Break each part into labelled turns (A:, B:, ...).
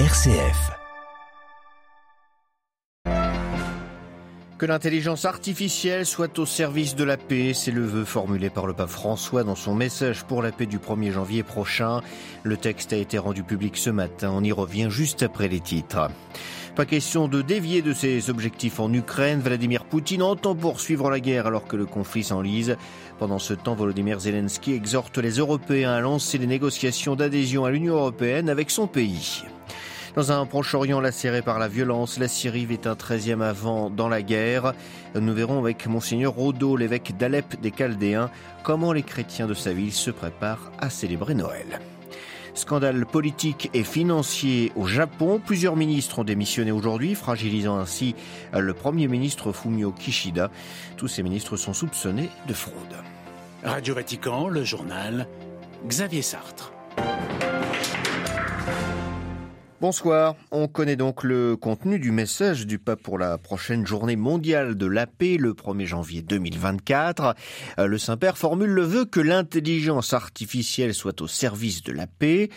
A: RCF.
B: Que l'intelligence artificielle soit au service de la paix, c'est le vœu formulé par le pape François dans son message pour la paix du 1er janvier prochain. Le texte a été rendu public ce matin, on y revient juste après les titres. Pas question de dévier de ses objectifs en Ukraine. Vladimir Poutine entend poursuivre la guerre alors que le conflit s'enlise. Pendant ce temps, Volodymyr Zelensky exhorte les Européens à lancer les négociations d'adhésion à l'Union européenne avec son pays. Dans un Proche-Orient lacéré par la violence, la Syrie vit un 13e avant dans la guerre. Nous verrons avec Monseigneur Rodo, l'évêque d'Alep des Chaldéens, comment les chrétiens de sa ville se préparent à célébrer Noël. Scandale politique et financier au Japon. Plusieurs ministres ont démissionné aujourd'hui, fragilisant ainsi le Premier ministre Fumio Kishida. Tous ces ministres sont soupçonnés de fraude.
C: Radio Vatican, le journal Xavier Sartre.
B: Bonsoir. On connaît donc le contenu du message du pape pour la prochaine journée mondiale de la paix le 1er janvier 2024. Euh, le Saint-Père formule le vœu que l'intelligence artificielle soit au service de la paix.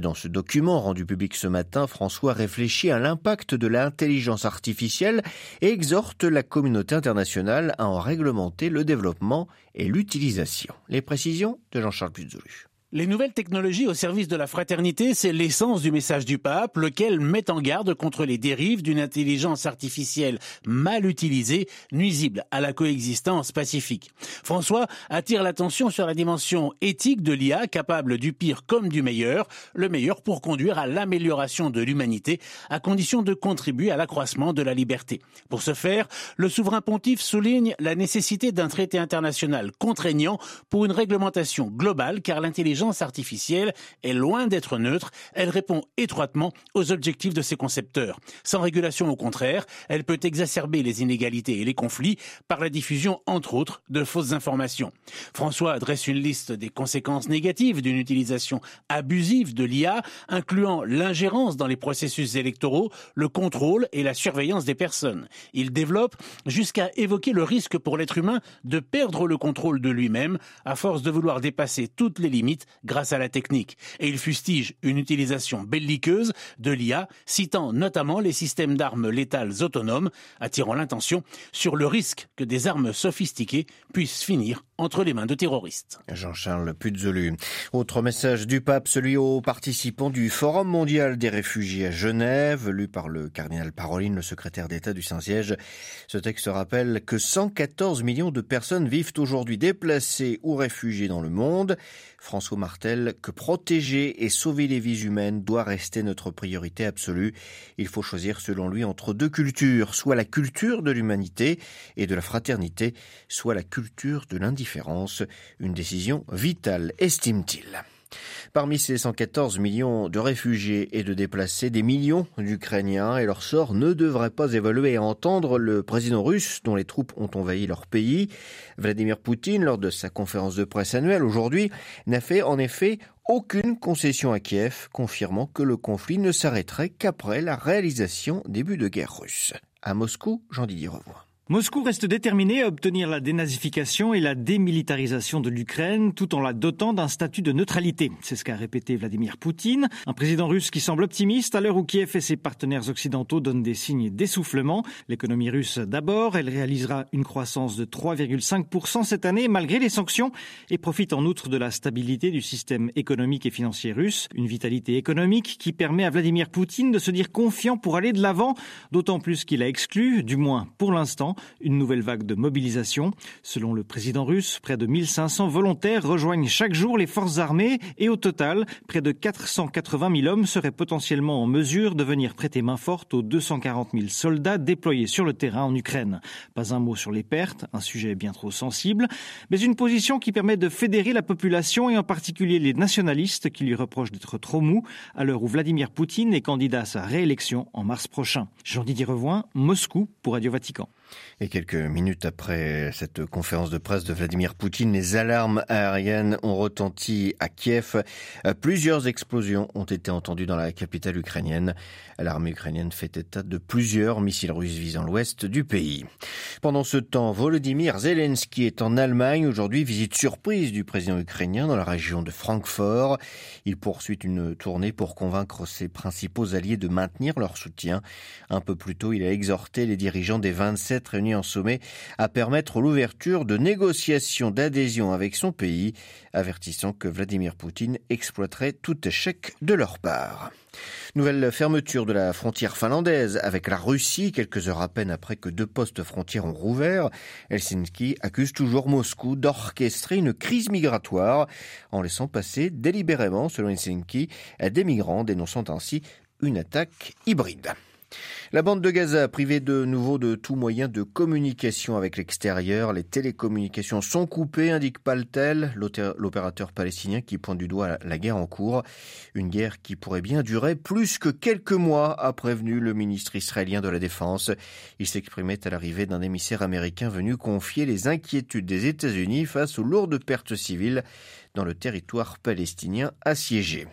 B: Dans ce document rendu public ce matin, François réfléchit à l'impact de l'intelligence artificielle et exhorte la communauté internationale à en réglementer le développement et l'utilisation. Les précisions de Jean-Charles Puzolu.
C: Les nouvelles technologies au service de la fraternité, c'est l'essence du message du pape, lequel met en garde contre les dérives d'une intelligence artificielle mal utilisée, nuisible à la coexistence pacifique. François attire l'attention sur la dimension éthique de l'IA, capable du pire comme du meilleur, le meilleur pour conduire à l'amélioration de l'humanité, à condition de contribuer à l'accroissement de la liberté. Pour ce faire, le souverain pontife souligne la nécessité d'un traité international contraignant pour une réglementation globale, car l'intelligence artificielle est loin d'être neutre, elle répond étroitement aux objectifs de ses concepteurs. Sans régulation, au contraire, elle peut exacerber les inégalités et les conflits par la diffusion, entre autres, de fausses informations. François adresse une liste des conséquences négatives d'une utilisation abusive de l'IA, incluant l'ingérence dans les processus électoraux, le contrôle et la surveillance des personnes. Il développe jusqu'à évoquer le risque pour l'être humain de perdre le contrôle de lui-même à force de vouloir dépasser toutes les limites grâce à la technique. Et il fustige une utilisation belliqueuse de l'IA, citant notamment les systèmes d'armes létales autonomes, attirant l'intention sur le risque que des armes sophistiquées puissent finir entre les mains de terroristes.
B: Jean-Charles Puzolu. Autre message du pape, celui aux participants du Forum mondial des réfugiés à Genève, lu par le cardinal Paroline, le secrétaire d'État du Saint-Siège. Ce texte rappelle que 114 millions de personnes vivent aujourd'hui déplacées ou réfugiées dans le monde. François Martel, que protéger et sauver les vies humaines doit rester notre priorité absolue. Il faut choisir selon lui entre deux cultures, soit la culture de l'humanité et de la fraternité, soit la culture de une décision vitale, estime-t-il. Parmi ces 114 millions de réfugiés et de déplacés, des millions d'Ukrainiens et leur sort ne devraient pas évoluer à entendre le président russe dont les troupes ont envahi leur pays. Vladimir Poutine, lors de sa conférence de presse annuelle aujourd'hui, n'a fait en effet aucune concession à Kiev, confirmant que le conflit ne s'arrêterait qu'après la réalisation des buts de guerre russe. À Moscou, Jean-Didier Revoix.
D: Moscou reste déterminé à obtenir la dénazification et la démilitarisation de l'Ukraine tout en la dotant d'un statut de neutralité. C'est ce qu'a répété Vladimir Poutine, un président russe qui semble optimiste à l'heure où Kiev et ses partenaires occidentaux donnent des signes d'essoufflement. L'économie russe d'abord, elle réalisera une croissance de 3,5% cette année malgré les sanctions et profite en outre de la stabilité du système économique et financier russe, une vitalité économique qui permet à Vladimir Poutine de se dire confiant pour aller de l'avant, d'autant plus qu'il a exclu, du moins pour l'instant, une nouvelle vague de mobilisation. Selon le président russe, près de 1500 volontaires rejoignent chaque jour les forces armées et au total, près de 480 000 hommes seraient potentiellement en mesure de venir prêter main forte aux 240 000 soldats déployés sur le terrain en Ukraine. Pas un mot sur les pertes, un sujet bien trop sensible, mais une position qui permet de fédérer la population et en particulier les nationalistes qui lui reprochent d'être trop mou à l'heure où Vladimir Poutine est candidat à sa réélection en mars prochain. Jean-Didier Revoin, Moscou pour Radio Vatican.
B: Et quelques minutes après cette conférence de presse de Vladimir Poutine, les alarmes aériennes ont retenti à Kiev. Plusieurs explosions ont été entendues dans la capitale ukrainienne. L'armée ukrainienne fait état de plusieurs missiles russes visant l'ouest du pays. Pendant ce temps, Volodymyr Zelensky est en Allemagne. Aujourd'hui, visite surprise du président ukrainien dans la région de Francfort. Il poursuit une tournée pour convaincre ses principaux alliés de maintenir leur soutien. Un peu plus tôt, il a exhorté les dirigeants des 27 réunis en sommet à permettre l'ouverture de négociations d'adhésion avec son pays, avertissant que Vladimir Poutine exploiterait tout échec de leur part. Nouvelle fermeture de la frontière finlandaise avec la Russie, quelques heures à peine après que deux postes frontières ont rouvert. Helsinki accuse toujours Moscou d'orchestrer une crise migratoire en laissant passer délibérément, selon Helsinki, des migrants, dénonçant ainsi une attaque hybride. La bande de Gaza, privée de nouveau de tout moyen de communication avec l'extérieur, les télécommunications sont coupées, indique Paltel, l'opérateur palestinien qui pointe du doigt la guerre en cours. Une guerre qui pourrait bien durer plus que quelques mois, a prévenu le ministre israélien de la Défense. Il s'exprimait à l'arrivée d'un émissaire américain venu confier les inquiétudes des États-Unis face aux lourdes pertes civiles dans le territoire palestinien assiégé.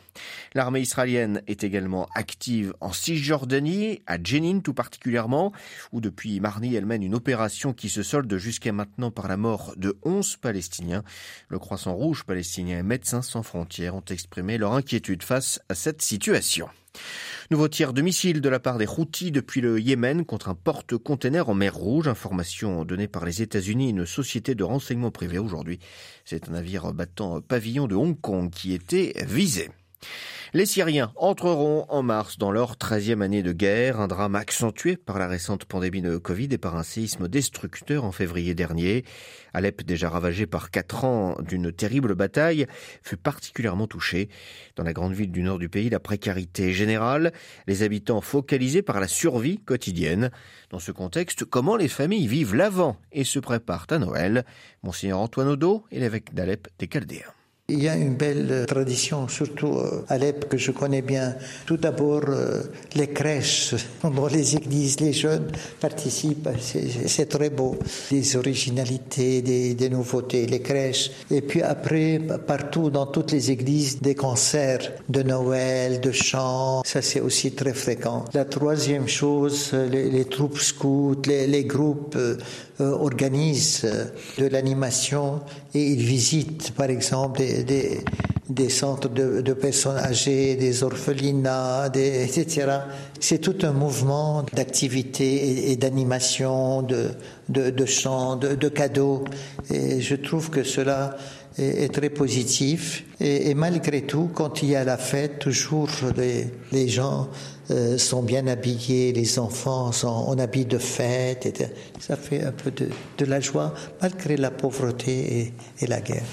B: L'armée israélienne est également active en Cisjordanie, à Jenin tout particulièrement, où depuis mardi elle mène une opération qui se solde jusqu'à maintenant par la mort de 11 Palestiniens. Le Croissant Rouge palestinien et Médecins sans frontières ont exprimé leur inquiétude face à cette situation. Nouveau tir de missile de la part des Houthis depuis le Yémen contre un porte-container en mer Rouge. Information donnée par les États-Unis une société de renseignement privé aujourd'hui. C'est un navire battant pavillon de Hong Kong qui était visé. Les Syriens entreront en mars dans leur 13e année de guerre, un drame accentué par la récente pandémie de Covid et par un séisme destructeur en février dernier. Alep, déjà ravagé par quatre ans d'une terrible bataille, fut particulièrement touché. Dans la grande ville du nord du pays, la précarité est générale, les habitants focalisés par la survie quotidienne. Dans ce contexte, comment les familles vivent l'avant et se préparent à Noël? Monseigneur Antoine Odo est l'évêque d'Alep des Chaldéens.
A: Il y a une belle tradition, surtout à Alep, que je connais bien. Tout d'abord, euh, les crèches dans les églises, les jeunes participent, c'est très beau. Des originalités, des, nouveautés, les crèches. Et puis après, partout dans toutes les églises, des concerts de Noël, de chants, ça c'est aussi très fréquent. La troisième chose, les, troupes scouts, les, groupes euh, euh, organisent de l'animation et ils visitent, par exemple, des, des, centres de, de, personnes âgées, des orphelinats, des, etc. C'est tout un mouvement d'activité et, d'animation, de, de, de chants, de, de, cadeaux. Et je trouve que cela est, est très positif. Et, et, malgré tout, quand il y a la fête, toujours les, les gens euh, sont bien habillés, les enfants sont en habit de fête. Et ça fait un peu de, de la joie, malgré la pauvreté et, et la guerre.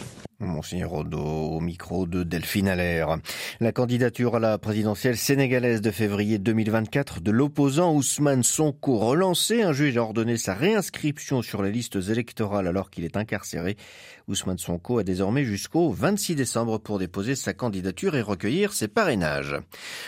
B: Monseigneur Odo au micro de Delphine Allaire. La candidature à la présidentielle sénégalaise de février 2024 de l'opposant Ousmane Sonko relancée. Un juge a ordonné sa réinscription sur les listes électorales alors qu'il est incarcéré. Ousmane Sonko a désormais jusqu'au 26 décembre pour déposer sa candidature et recueillir ses parrainages.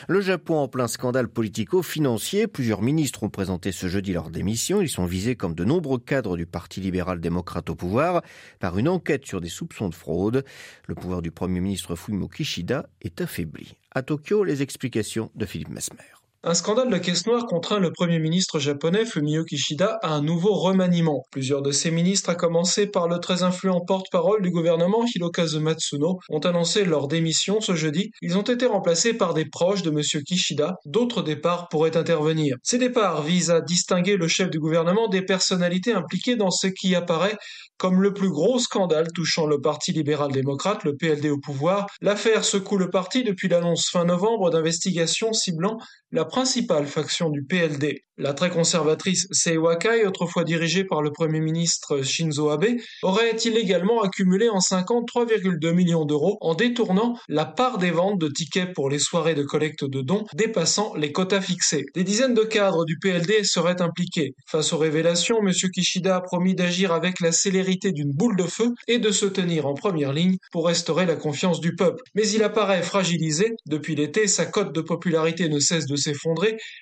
B: Le Japon en plein scandale politico-financier. Plusieurs ministres ont présenté ce jeudi leur démission. Ils sont visés comme de nombreux cadres du Parti libéral-démocrate au pouvoir par une enquête sur des soupçons de fraude. Le pouvoir du Premier ministre Fumio Kishida est affaibli. À Tokyo, les explications de Philippe Mesmer.
E: Un scandale de caisse noire contraint le premier ministre japonais Fumio Kishida à un nouveau remaniement. Plusieurs de ses ministres, à commencer par le très influent porte-parole du gouvernement Hirokazu Matsuno, ont annoncé leur démission ce jeudi. Ils ont été remplacés par des proches de M. Kishida. D'autres départs pourraient intervenir. Ces départs visent à distinguer le chef du gouvernement des personnalités impliquées dans ce qui apparaît comme le plus gros scandale touchant le Parti libéral-démocrate, le PLD au pouvoir. L'affaire secoue le parti depuis l'annonce fin novembre d'investigations ciblant la principale faction du PLD. La très conservatrice Sei Wakai, autrefois dirigée par le Premier ministre Shinzo Abe, aurait illégalement accumulé en 50 3,2 millions d'euros en détournant la part des ventes de tickets pour les soirées de collecte de dons dépassant les quotas fixés? Des dizaines de cadres du PLD seraient impliqués. Face aux révélations, M. Kishida a promis d'agir avec la célérité d'une boule de feu et de se tenir en première ligne pour restaurer la confiance du peuple. Mais il apparaît fragilisé. Depuis l'été, sa cote de popularité ne cesse de s'effondrer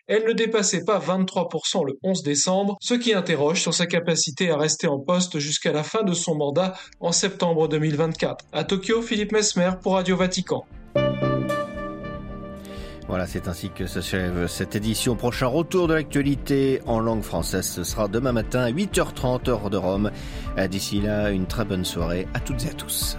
E: elle ne dépassait pas 23% le 11 décembre, ce qui interroge sur sa capacité à rester en poste jusqu'à la fin de son mandat en septembre 2024. À Tokyo, Philippe Mesmer pour Radio Vatican.
B: Voilà, c'est ainsi que s'achève cette édition. Prochain retour de l'actualité en langue française, ce sera demain matin à 8h30 heure de Rome. D'ici là, une très bonne soirée à toutes et à tous.